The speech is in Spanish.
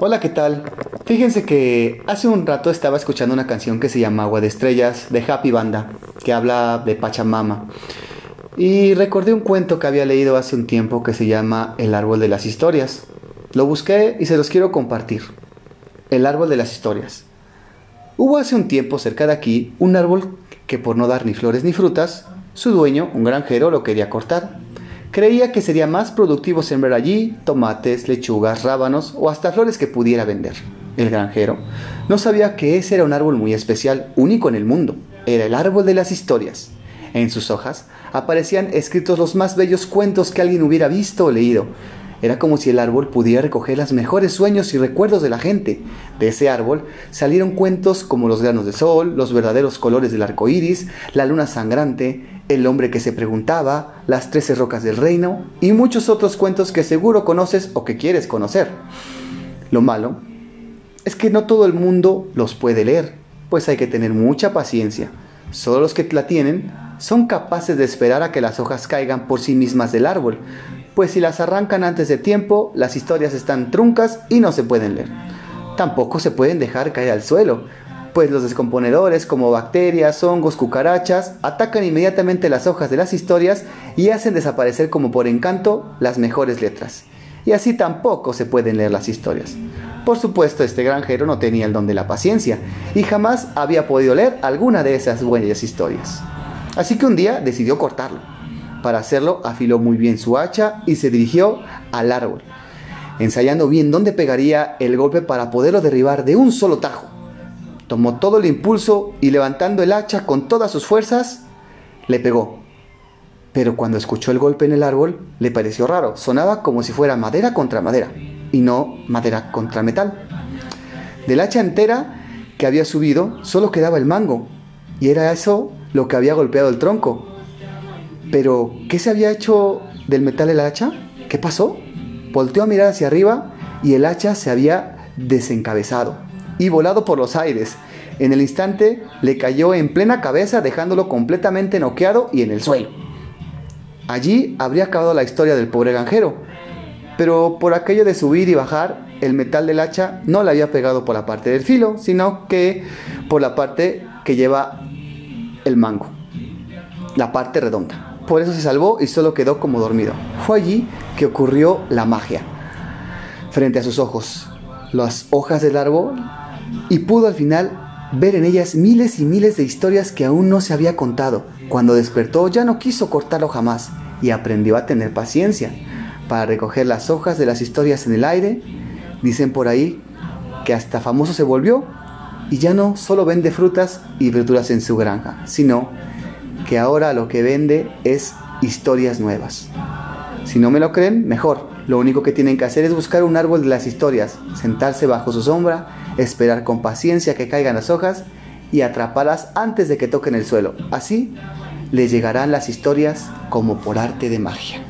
Hola, ¿qué tal? Fíjense que hace un rato estaba escuchando una canción que se llama Agua de Estrellas de Happy Banda, que habla de Pachamama. Y recordé un cuento que había leído hace un tiempo que se llama El árbol de las historias. Lo busqué y se los quiero compartir. El árbol de las historias. Hubo hace un tiempo cerca de aquí un árbol que por no dar ni flores ni frutas, su dueño, un granjero, lo quería cortar. Creía que sería más productivo sembrar allí tomates, lechugas, rábanos o hasta flores que pudiera vender. El granjero no sabía que ese era un árbol muy especial, único en el mundo. Era el árbol de las historias. En sus hojas aparecían escritos los más bellos cuentos que alguien hubiera visto o leído. Era como si el árbol pudiera recoger los mejores sueños y recuerdos de la gente. De ese árbol salieron cuentos como los granos de sol, los verdaderos colores del arco iris, la luna sangrante, el hombre que se preguntaba, Las trece rocas del reino y muchos otros cuentos que seguro conoces o que quieres conocer. Lo malo es que no todo el mundo los puede leer, pues hay que tener mucha paciencia. Solo los que la tienen son capaces de esperar a que las hojas caigan por sí mismas del árbol, pues si las arrancan antes de tiempo, las historias están truncas y no se pueden leer. Tampoco se pueden dejar caer al suelo, pues los descomponedores como bacterias, hongos, cucarachas atacan inmediatamente las hojas de las historias y hacen desaparecer como por encanto las mejores letras. Y así tampoco se pueden leer las historias. Por supuesto, este granjero no tenía el don de la paciencia y jamás había podido leer alguna de esas buenas historias. Así que un día decidió cortarlo. Para hacerlo, afiló muy bien su hacha y se dirigió al árbol, ensayando bien dónde pegaría el golpe para poderlo derribar de un solo tajo. Tomó todo el impulso y levantando el hacha con todas sus fuerzas, le pegó. Pero cuando escuchó el golpe en el árbol, le pareció raro. Sonaba como si fuera madera contra madera y no madera contra metal. Del hacha entera que había subido, solo quedaba el mango. Y era eso lo que había golpeado el tronco. Pero, ¿qué se había hecho del metal el hacha? ¿Qué pasó? Volteó a mirar hacia arriba y el hacha se había desencabezado y volado por los aires. En el instante le cayó en plena cabeza dejándolo completamente noqueado y en el suelo. Allí habría acabado la historia del pobre granjero, pero por aquello de subir y bajar, el metal del hacha no le había pegado por la parte del filo, sino que por la parte que lleva el mango, la parte redonda. Por eso se salvó y solo quedó como dormido. Fue allí que ocurrió la magia. Frente a sus ojos, las hojas del árbol y pudo al final ver en ellas miles y miles de historias que aún no se había contado. Cuando despertó ya no quiso cortarlo jamás y aprendió a tener paciencia para recoger las hojas de las historias en el aire. Dicen por ahí que hasta famoso se volvió y ya no solo vende frutas y verduras en su granja, sino que ahora lo que vende es historias nuevas. Si no me lo creen, mejor. Lo único que tienen que hacer es buscar un árbol de las historias, sentarse bajo su sombra esperar con paciencia que caigan las hojas y atraparlas antes de que toquen el suelo. Así les llegarán las historias como por arte de magia.